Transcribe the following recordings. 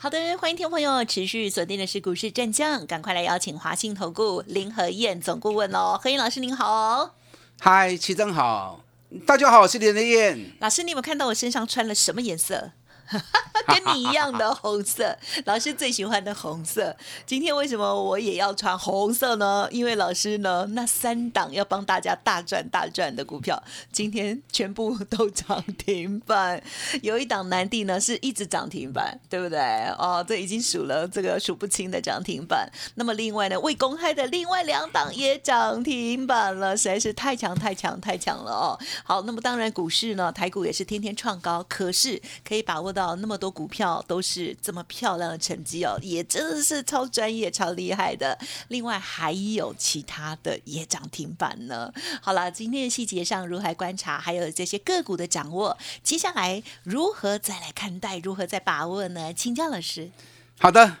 好的，欢迎听众朋友持续锁定的是股市战将，赶快来邀请华信投顾林和燕总顾问哦，何燕老师您好。嗨，齐正好，大家好，我是林和燕。老师，你有没有看到我身上穿了什么颜色？跟你一样的红色，老师最喜欢的红色。今天为什么我也要穿红色呢？因为老师呢，那三档要帮大家大赚大赚的股票，今天全部都涨停板。有一档南地呢，是一直涨停板，对不对？哦，这已经数了这个数不清的涨停板。那么另外呢，未公开的另外两档也涨停板了，实在是太强太强太强了哦。好，那么当然股市呢，台股也是天天创高，可是可以把握到那么多股票都是这么漂亮的成绩哦，也真的是超专业、超厉害的。另外还有其他的也涨停板呢。好了，今天的细节上如何观察，还有这些个股的掌握，接下来如何再来看待，如何再把握呢？请教老师。好的，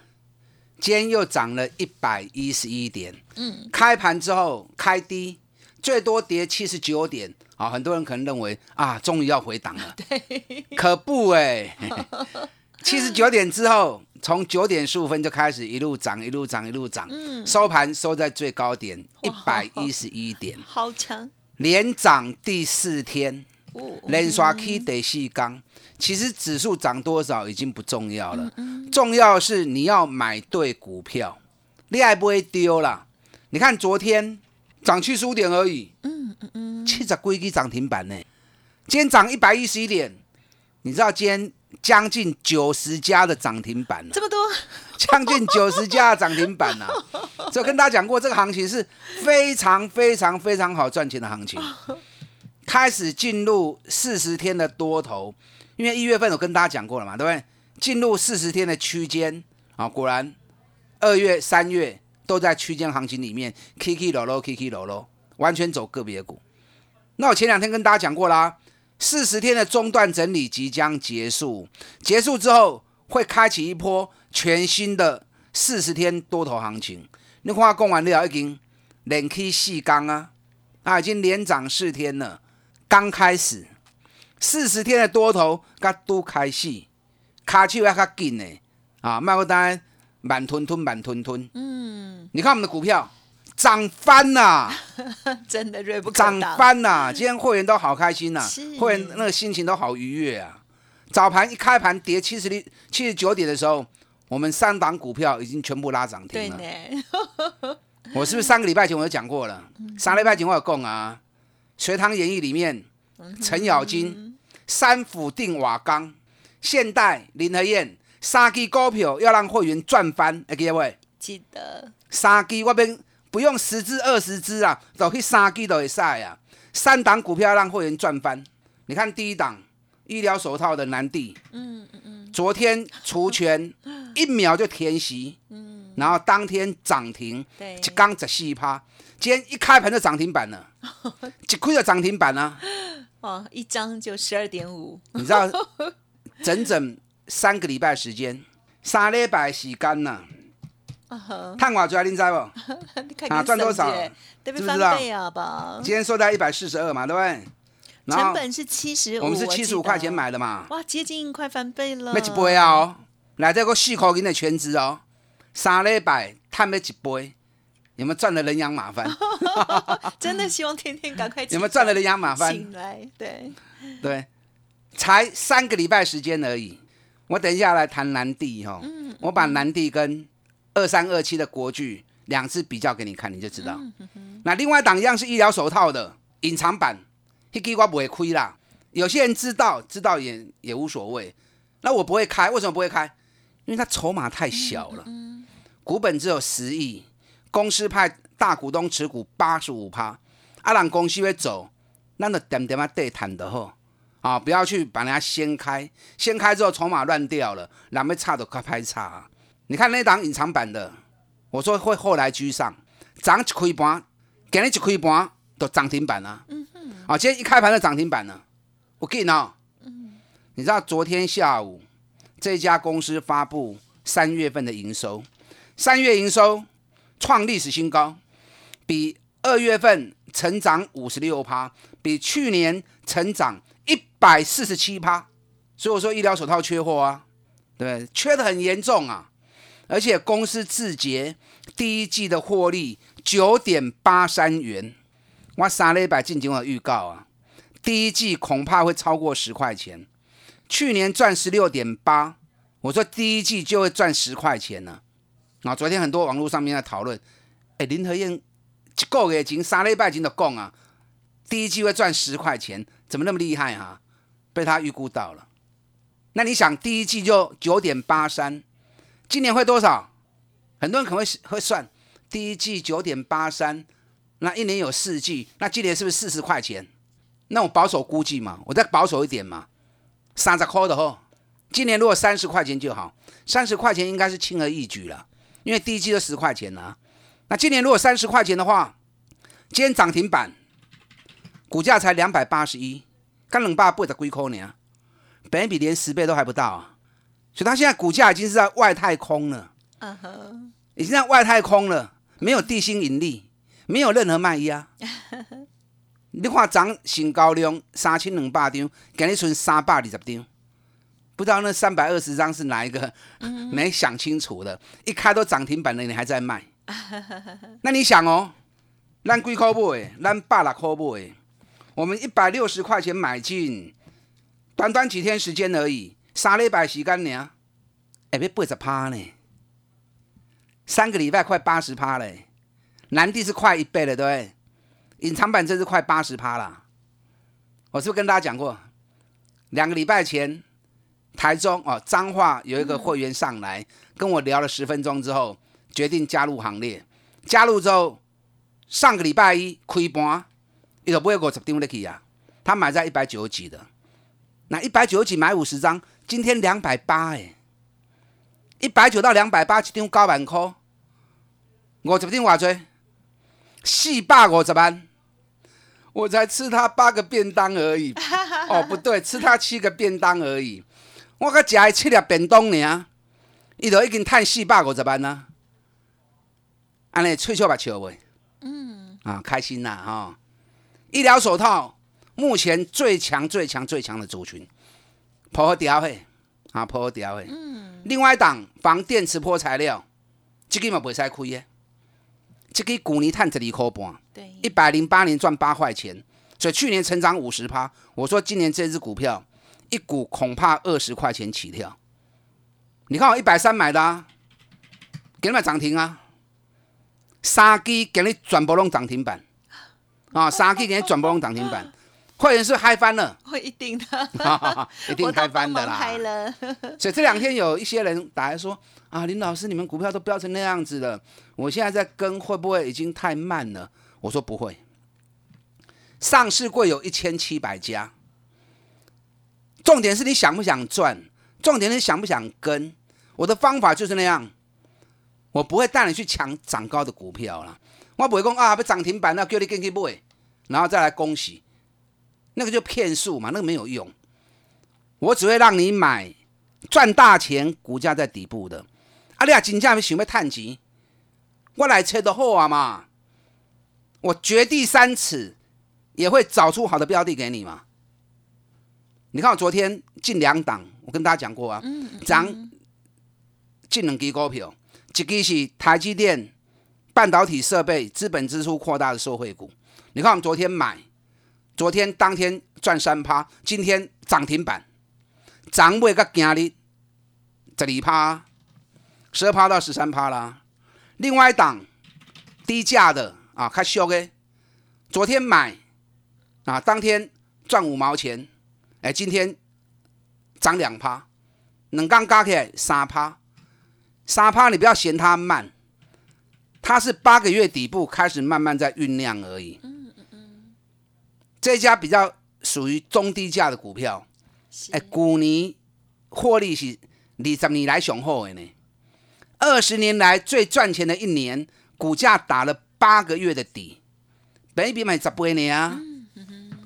今天又涨了一百一十一点，嗯，开盘之后开低，最多跌七十九点。啊，很多人可能认为啊，终于要回档了。对，可不哎，七十九点之后，从九点十五分就开始一路涨，一路涨，一路涨，嗯。收盘收在最高点一百一十一点，好强，连涨第四天，连刷 K 得细钢。其实指数涨多少已经不重要了，重要是你要买对股票，你还不会丢了。你看昨天涨七十五点而已。嗯嗯嗯，七十几个涨停板呢，今天涨一百一十一点，你知道今天将近九十家的涨停板了，这么多，将近九十家的涨停板呢！所以跟大家讲过，这个行情是非常非常非常好赚钱的行情，开始进入四十天的多头，因为一月份我跟大家讲过了嘛，对不对？进入四十天的区间啊，果然二月、三月都在区间行情里面，K K 落落，K K 落落。完全走个别股，那我前两天跟大家讲过啦，四十天的中段整理即将结束，结束之后会开启一波全新的四十天多头行情。你看，讲完了已经连起四缸啊，啊，已经连涨四天了，刚开始四十天的多头刚都开始，卡手要较紧呢，啊，卖个单慢吞吞，慢吞吞，嗯，你看我们的股票。涨翻呐！真的锐不可涨翻呐！今天会员都好开心呐，会员那个心情都好愉悦啊。早盘一开盘跌七十六、七十九点的时候，我们三档股票已经全部拉涨停了。对 我是不是三个礼拜前我就讲过了？三个礼拜前我有讲啊，《隋唐演义》里面，程咬金三府定瓦岗，现代林和燕三基股票要让会员赚翻，记得不？记得。三基我边。不用十支二十支啊，走去三支都会晒啊。三档股票让会员赚翻。你看第一档医疗手套的南地，嗯嗯嗯，昨天除权 一秒就填息，嗯，然后当天涨停，对，一刚十四趴，今天一开盘就涨停板了，一亏就涨停板了，哦，一张就十二点五，你知道，整整三个礼拜时间，三礼拜时间呐。探瓦出来，你知不？啊，赚多少？知不知道？今天收在一百四十二嘛，对不对？成本是七十五，我们是七十五块钱买的嘛。哇，接近快翻倍了。买一杯啊！哦，来这个四口银的全值哦，三礼拜探买一杯，你们赚了人仰马翻？真的希望天天赶快你们赚了人仰马翻？醒来，对对，才三个礼拜时间而已。我等一下来谈南地哈，我把南地跟。二三二七的国巨，两次比较给你看，你就知道。那另外档一样是医疗手套的隐藏版，那给我不会亏啦。有些人知道，知道也也无所谓。那我不会开，为什么不会开？因为它筹码太小了，股本只有十亿，公司派大股东持股八十五趴，阿朗公司会走，那就点点啊对谈的吼啊，不要去把人家掀开，掀开之后筹码乱掉了，两边差都快拍差。你看那档隐藏版的，我说会后来居上，涨一开盘，今日一开盘都涨停板啊。嗯哼。啊，今天一开盘就涨停板了。我给你哦。嗯。你知道昨天下午这家公司发布三月份的营收，三月营收创历史新高，比二月份成长五十六趴，比去年成长一百四十七趴。所以我说医疗手套缺货啊，对，缺的很严重啊。而且公司字节第一季的获利九点八三元，我三礼拜进行了预告啊，第一季恐怕会超过十块钱。去年赚十六点八，我说第一季就会赚十块钱呢。啊，昨天很多网络上面在讨论，哎，林和燕一个月前三礼拜前的讲啊，第一季会赚十块钱，怎么那么厉害啊？被他预估到了。那你想第一季就九点八三？今年会多少？很多人可能会会算，第一季九点八三，那一年有四季，那今年是不是四十块钱？那我保守估计嘛，我再保守一点嘛，三十块的吼。今年如果三十块钱就好，三十块钱应该是轻而易举了，因为第一季就十块钱了。那今年如果三十块钱的话，今天涨停板，股价才两百八十一，刚冷霸不的龟壳呢，本比连十倍都还不到啊。所以它现在股价已经是在外太空了，嗯哼，已经在外太空了，没有地心引力，没有任何卖压。你看涨新高量三千两百张，今日剩三百二十张，不知道那三百二十张是哪一个？没想清楚的，一开都涨停板了，你还在卖？那你想哦，咱几块买？咱百六块买？我们一百六十块钱买进，短短几天时间而已。三礼拜时间呢，哎，要八十趴呢，三个礼拜快八十趴嘞，南地是快一倍了，对不对？隐藏版真是快八十趴了。我是不是跟大家讲过，两个礼拜前台中哦彰化有一个会员上来跟我聊了十分钟之后，决定加入行列。加入之后，上个礼拜一开盘，一个买五十张入去啊，他买在一百九十几的，那一百九十几买五十张。今天两百八哎，一百九到两百八一张九万块，五十张偌济？四百五十万，我才吃他八个便当而已。哦，不对，吃他七个便当而已。我个食七粒便当呢，伊就已经赚四百五十万啦。安尼吹笑白笑未？嗯，啊，开心啦哈！医疗手套目前最强、最强、最强的族群。破好掉嘿，啊破好掉嘿。嗯。另外一档防电磁波材料，这个嘛袂使亏耶。这个去年赚十二块半，对，一百零八年赚八块钱，所以去年成长五十趴。我说今年这只股票一股恐怕二十块钱起跳。你看我一百三买的，啊，给你们涨停啊！三基给你全部拢涨停板，啊，三 K 给你转波拢涨停板。会员是嗨翻了，会一定的，一定嗨翻的啦。嗨了，所以这两天有一些人打来说啊，林老师，你们股票都飙成那样子了，我现在在跟，会不会已经太慢了？我说不会，上市柜有一千七百家，重点是你想不想赚，重点是想不想跟。我的方法就是那样，我不会带你去抢涨高的股票啦，我不会讲啊，要涨停板那叫你进去买，然后再来恭喜。那个就骗术嘛，那个没有用。我只会让你买赚大钱，股价在底部的。啊，你啊，金价想要探钱，我来车的好啊嘛。我掘地三尺，也会找出好的标的给你嘛。你看我昨天进两档，我跟大家讲过啊，涨进两支股票，一个是台积电半导体设备资本支出扩大的受惠股。你看我们昨天买。昨天当天赚三趴，今天涨停板，涨尾个今日十二趴，十二趴到十三趴啦。另外一档低价的啊，较俗的，昨天买啊，当天赚五毛钱，哎，今天涨两趴，两刚加起来三趴，三趴你不要嫌它慢，它是八个月底部开始慢慢在酝酿而已。这家比较属于中低价的股票，哎，股尼获利是二十年来雄厚的呢。二十年来最赚钱的一年，股价打了八个月的底，本一比买十倍呢啊，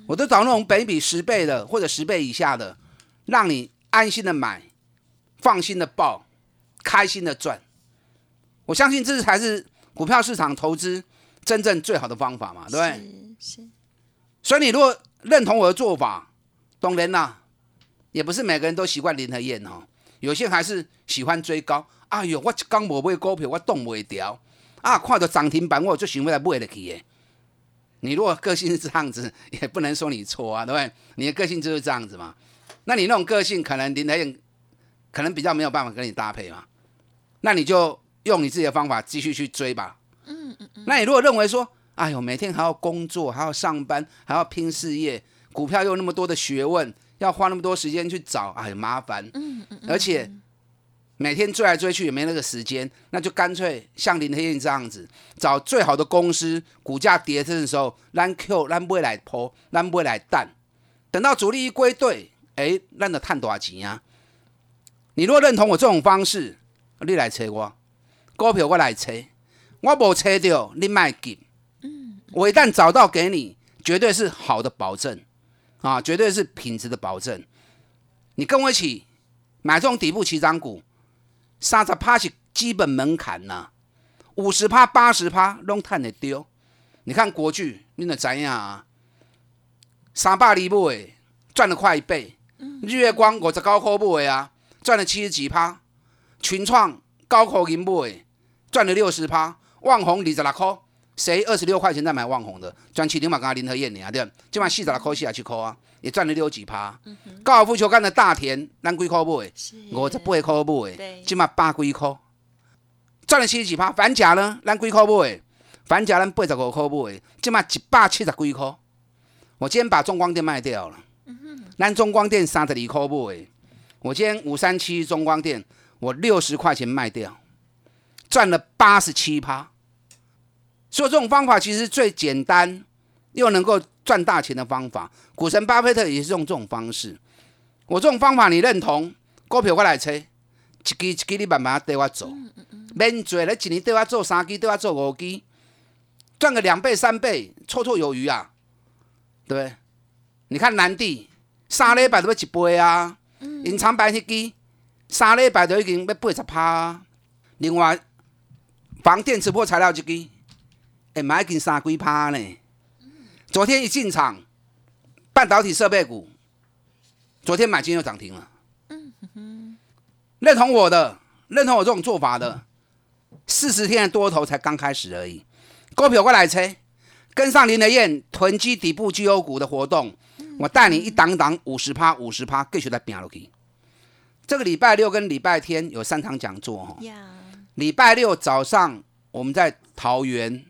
我都找那种本一比十倍的或者十倍以下的，让你安心的买，放心的报，开心的赚。我相信这才是股票市场投资真正最好的方法嘛，对不对？是是，所以你如果认同我的做法，当然啦，也不是每个人都习惯林和燕哦，有些人还是喜欢追高。哎呦，我一刚无买股票，我动不掉啊！看到涨停板，我就想要来买得起耶。你如果个性是这样子，也不能说你错啊，对不对？你的个性就是这样子嘛。那你那种个性，可能林和燕可能比较没有办法跟你搭配嘛。那你就用你自己的方法继续去追吧。嗯嗯嗯。那你如果认为说，哎呦，每天还要工作，还要上班，还要拼事业，股票又那么多的学问，要花那么多时间去找，哎，麻烦。嗯嗯。而且。每天追来追去也没那个时间，那就干脆像林黑燕这样子，找最好的公司，股价跌的时候，咱 Q 咱不会来抛，咱不会来淡，等到主力一归队，哎，咱的探多少钱啊？你如果认同我这种方式，你来催我，股票我来催，我无催到你卖给，嗯，我一旦找到给你，绝对是好的保证啊，绝对是品质的保证。你跟我一起买这种底部起涨股。三十趴是基本门槛呐，五十趴、八十趴拢赚得丢。你看国巨，你能怎样啊？三百里买，赚了快一倍。日月光五十高块买啊，赚了七十几趴。群创高口银买，赚了六十趴。旺红二十六块，谁二十六块钱在买旺红的？赚七零嘛，刚刚林和燕你啊，对，今晚四十六块四十七块啊。也赚了六几趴，高尔夫球杆的大田，咱几块买？五十八块买，今晚八几块，赚了七十几趴。反甲呢，咱几块买？反甲咱八十五块买，今晚一百七十几块。我今天把中光电卖掉了，咱中光电三十二块买。我今天五三七中光电，我六十块钱卖掉，赚了八十七趴。所以这种方法其实最简单，又能够。赚大钱的方法，股神巴菲特也是用这种方式。我这种方法你认同？股票我来吹，一支一支你慢慢带我走，免做咧一年对我做三支，对我做五支，赚个两倍三倍，绰绰有余啊，对不对？你看南地三礼拜都要一杯啊，隐藏版迄支三礼拜都已经要八十趴。另外，防电磁波材料一支，会买已经三几趴呢。昨天一进场，半导体设备股，昨天买进又涨停了。嗯哼，认同我的，认同我这种做法的，四十天的多头才刚开始而已。股票过来吹，跟上林德燕囤积底部绩优股的活动，我带你一档档五十趴五十趴，继续来拼落去。这个礼拜六跟礼拜天有三场讲座哈。礼拜六早上我们在桃园。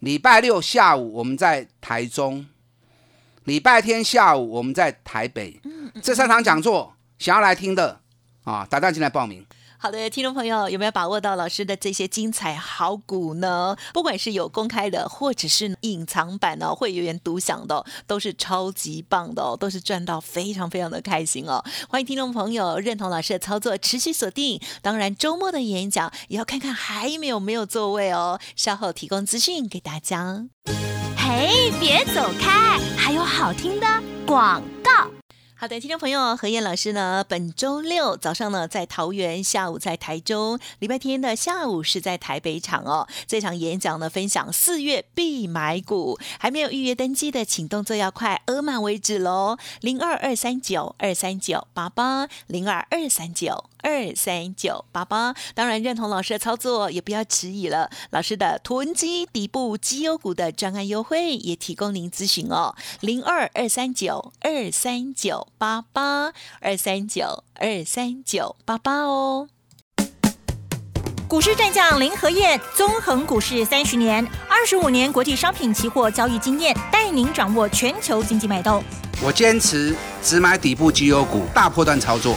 礼拜六下午我们在台中，礼拜天下午我们在台北。这三场讲座，想要来听的啊，打电话进来报名。好的，听众朋友，有没有把握到老师的这些精彩好股呢？不管是有公开的，或者是隐藏版哦，会员独享的，都是超级棒的哦，都是赚到非常非常的开心哦。欢迎听众朋友认同老师的操作，持续锁定。当然，周末的演讲也要看看还有没有座位哦。稍后提供资讯给大家。嘿，别走开，还有好听的广。好的，听众朋友，何燕老师呢？本周六早上呢在桃园，下午在台中，礼拜天的下午是在台北场哦。这场演讲呢，分享四月必买股，还没有预约登机的，请动作要快，额满为止喽。零二二三九二三九八八，零二二三九二三九八八。当然认同老师的操作，也不要迟疑了。老师的囤积底部绩优股的专案优惠也提供您咨询哦，零二二三九二三九。八八二三九二三九八八哦。股市战将林和燕，纵横股市三十年，二十五年国际商品期货交易经验，带您掌握全球经济脉动。我坚持只买底部绩优股，大波段操作。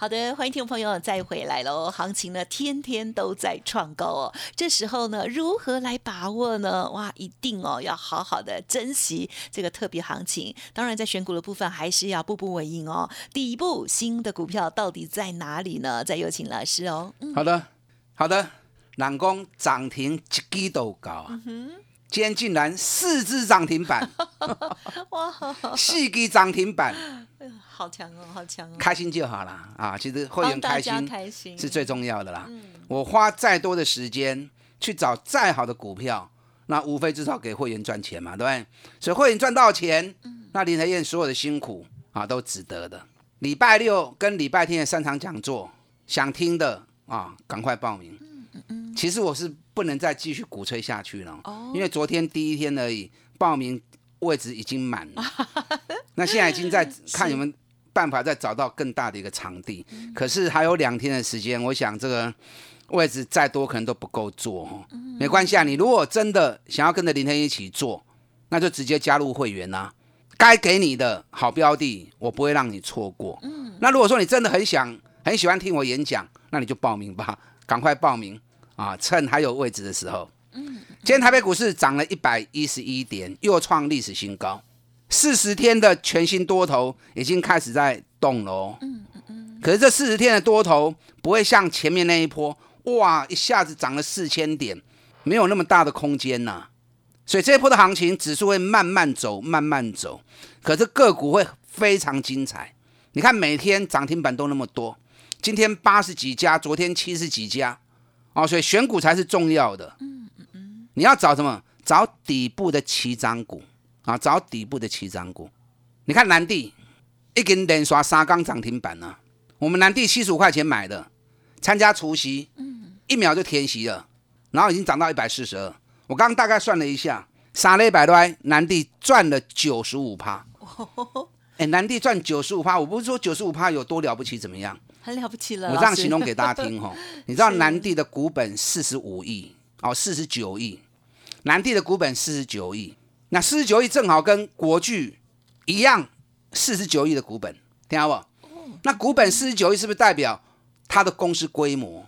好的，欢迎听众朋友再回来喽。行情呢，天天都在创高哦。这时候呢，如何来把握呢？哇，一定哦，要好好的珍惜这个特别行情。当然，在选股的部分，还是要步步为营哦。第一步，新的股票到底在哪里呢？再有请老师哦。嗯，好的，好的。南宫涨停一基都高啊！今天竟然四只涨停板，哇，四基涨停板。好强哦，好强哦！开心就好了啊！其实会员开心是最重要的啦。我花再多的时间去找再好的股票，那无非至少给会员赚钱嘛，对不对？所以会员赚到钱，那林台燕所有的辛苦啊都值得的。礼拜六跟礼拜天的三场讲座，想听的啊赶快报名。其实我是不能再继续鼓吹下去了，因为昨天第一天而已，报名位置已经满了。那现在已经在看你们办法，再找到更大的一个场地。可是还有两天的时间，我想这个位置再多可能都不够坐哦。没关系啊，你如果真的想要跟着林天一起做，那就直接加入会员啊。该给你的好标的，我不会让你错过。嗯那如果说你真的很想很喜欢听我演讲，那你就报名吧，赶快报名啊！趁还有位置的时候。今天台北股市涨了一百一十一点，又创历史新高。四十天的全新多头已经开始在动了。嗯嗯嗯。可是这四十天的多头不会像前面那一波，哇，一下子涨了四千点，没有那么大的空间呐。所以这一波的行情，指数会慢慢走，慢慢走。可是个股会非常精彩。你看每天涨停板都那么多，今天八十几家，昨天七十几家，哦，所以选股才是重要的。嗯嗯嗯。你要找什么？找底部的起涨股。啊，找底部的起涨股，你看南地一根连刷三缸涨停板呢。我们南地七十五块钱买的，参加除夕，嗯，一秒就填息了，然后已经涨到一百四十二。我刚刚大概算了一下，杀了一百多，南地赚了九十五趴。哎，南地赚九十五趴，我不是说九十五趴有多了不起，怎么样？很了不起了。我这样形容给大家听哈，你知道南地的股本四十五亿，哦，四十九亿，南地的股本四十九亿。那四十九亿正好跟国巨一样，四十九亿的股本，听到不？那股本四十九亿是不是代表它的公司规模？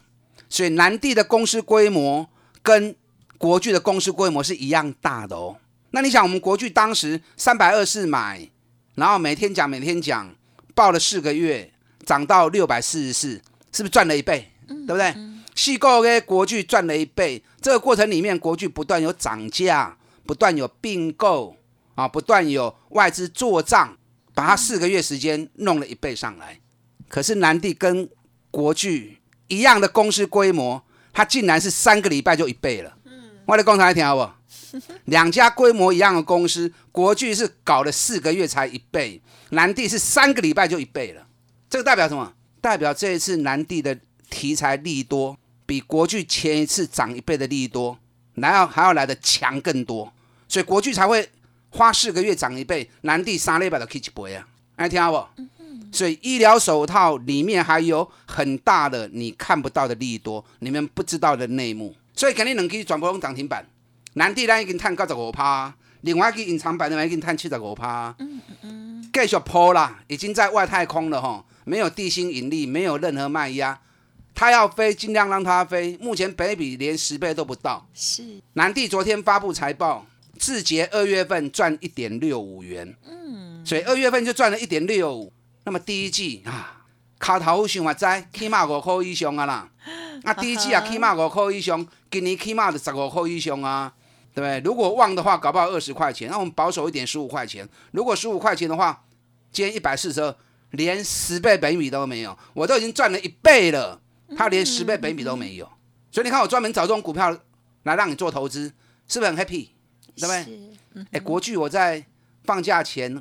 所以南地的公司规模跟国巨的公司规模是一样大的哦。那你想，我们国巨当时三百二十买，然后每天讲每天讲，报了四个月，涨到六百四十四，是不是赚了一倍？对不对？细购跟国巨赚了一倍，这个过程里面国巨不断有涨价。不断有并购啊，不断有外资做账，把它四个月时间弄了一倍上来。可是南地跟国巨一样的公司规模，它竟然是三个礼拜就一倍了。我的工厂还听好不？两家规模一样的公司，国巨是搞了四个月才一倍，南地是三个礼拜就一倍了。这个代表什么？代表这一次南地的题材利多，比国巨前一次涨一倍的利多，还要还要来的强更多。所以国巨才会花四个月涨一倍，南地三礼拜的 K 一倍啊，爱听不？所以医疗手套里面还有很大的你看不到的利多，你们不知道的内幕，所以肯定能给转播涨停板。南地咱已经探九十五趴，另外一个隐藏版的已经探七十五趴。嗯嗯，继续抛啦，已经在外太空了哈，没有地心引力，没有任何卖压，它要飞尽量让它飞。目前北比连十倍都不到。是南地昨天发布财报。字节二月份赚一点六五元，嗯，所以二月份就赚了一点六五。那么第一季啊，卡头想话在起码五块以上啊啦。那 第一季啊，起码五块以上，今年起码就十五块以上啊，对不对？如果旺的话，搞不好二十块钱。那我们保守一点，十五块钱。如果十五块钱的话，今天一百四十二，连十倍本比都没有，我都已经赚了一倍了，他连十倍本比都没有。所以你看，我专门找这种股票来让你做投资，是不是很 happy？对不对？哎，国剧我在放假前，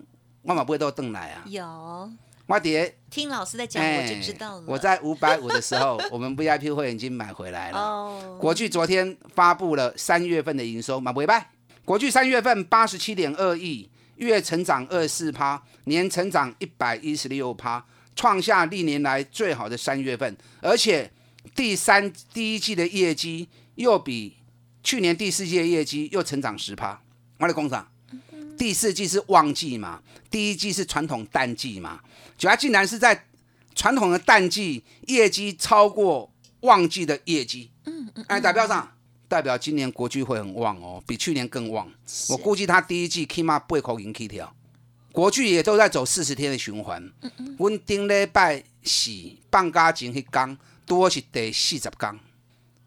万马不会都登来啊。有，花蝶听老师在讲，我就知道了。我在五百五的时候，我们 VIP 会员已经买回来了。哦。国剧昨天发布了三月份的营收，马不会败。国剧三月份八十七点二亿，月成长二四趴，年成长一百一十六趴，创下历年来最好的三月份。而且第三第一季的业绩又比。去年第四季的业绩又成长十趴，我的工厂，第四季是旺季嘛，第一季是传统淡季嘛，主要竟然是在传统的淡季业绩超过旺季的业绩，嗯嗯，哎，代表上代表今年国巨会很旺哦，比去年更旺。我估计它第一季起码八口银 K 条，国巨也都在走四十天的循环。嗯嗯，我顶礼拜四放假前去讲，多是第四十天。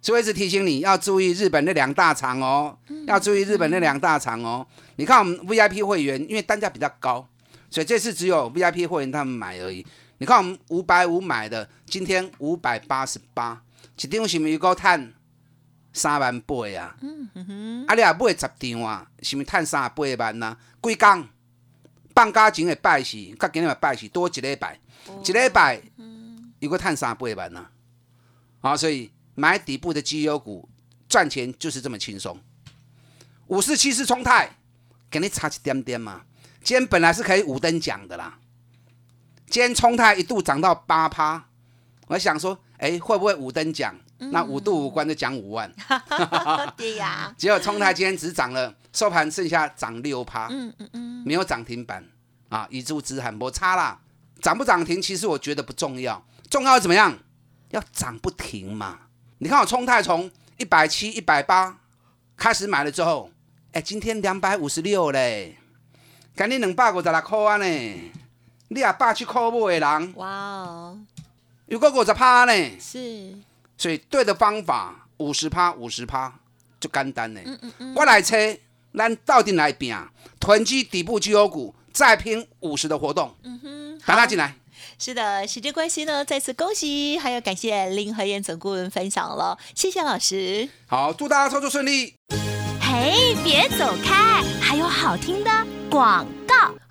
所以一直提醒你要注意日本那两大厂哦，要注意日本那两大厂哦。你看我们 VIP 会员，因为单价比较高，所以这次只有 VIP 会员他们买而已。你看我们五百五买的，今天五百八十八，一张是不是够赚三万八啊？嗯哼，啊你也买十张啊，是不是赚三八万啊？几工放假前的拜四，甲今日的拜四多一礼拜，一礼拜又个赚三八万啊。好，所以。买底部的绩优股赚钱就是这么轻松。五四七四冲泰，给你差一点点嘛。今天本来是可以五等奖的啦，今天冲泰一度涨到八趴，我想说，哎，会不会五等奖？那五度五关就奖五万。对呀。结果冲泰今天只涨了收盘，剩下涨六趴，嗯嗯嗯，没有涨停板啊，一注资很不差啦。涨不涨停，其实我觉得不重要，重要怎么样？要涨不停嘛。你看我冲太从一百七、一百八开始买了之后，哎，今天两百五十六嘞，赶紧两百五十六块啊呢！你也百七块五的人，哇哦，有个五十趴呢，是，所以对的方法，五十趴、五十趴就简单呢。嗯嗯嗯，我来车，咱到底来拼，囤积底部绩优股，再拼五十的活动。嗯哼，打他进来。是的，时间关系呢，再次恭喜，还有感谢林和燕总顾问分享了，谢谢老师。好，祝大家操作顺利。嘿，别走开，还有好听的广。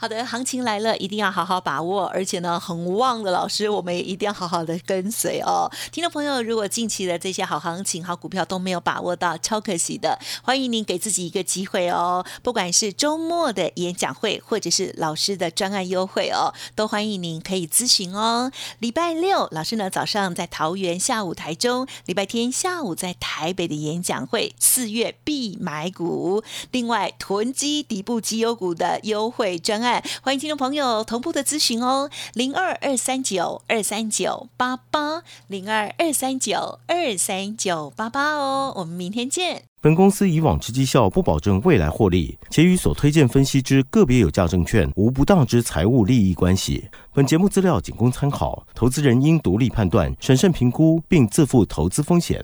好的，行情来了，一定要好好把握，而且呢，很旺的老师，我们也一定要好好的跟随哦。听众朋友，如果近期的这些好行情、好股票都没有把握到，超可惜的。欢迎您给自己一个机会哦，不管是周末的演讲会，或者是老师的专案优惠哦，都欢迎您可以咨询哦。礼拜六老师呢早上在桃园，下午台中；礼拜天下午在台北的演讲会，四月必买股，另外囤积底部绩优股的优惠专案欢迎听众朋友同步的咨询哦，零二二三九二三九八八，零二二三九二三九八八哦，我们明天见。本公司以往之绩效不保证未来获利，且与所推荐分析之个别有价证券无不当之财务利益关系。本节目资料仅供参考，投资人应独立判断、审慎评估，并自负投资风险。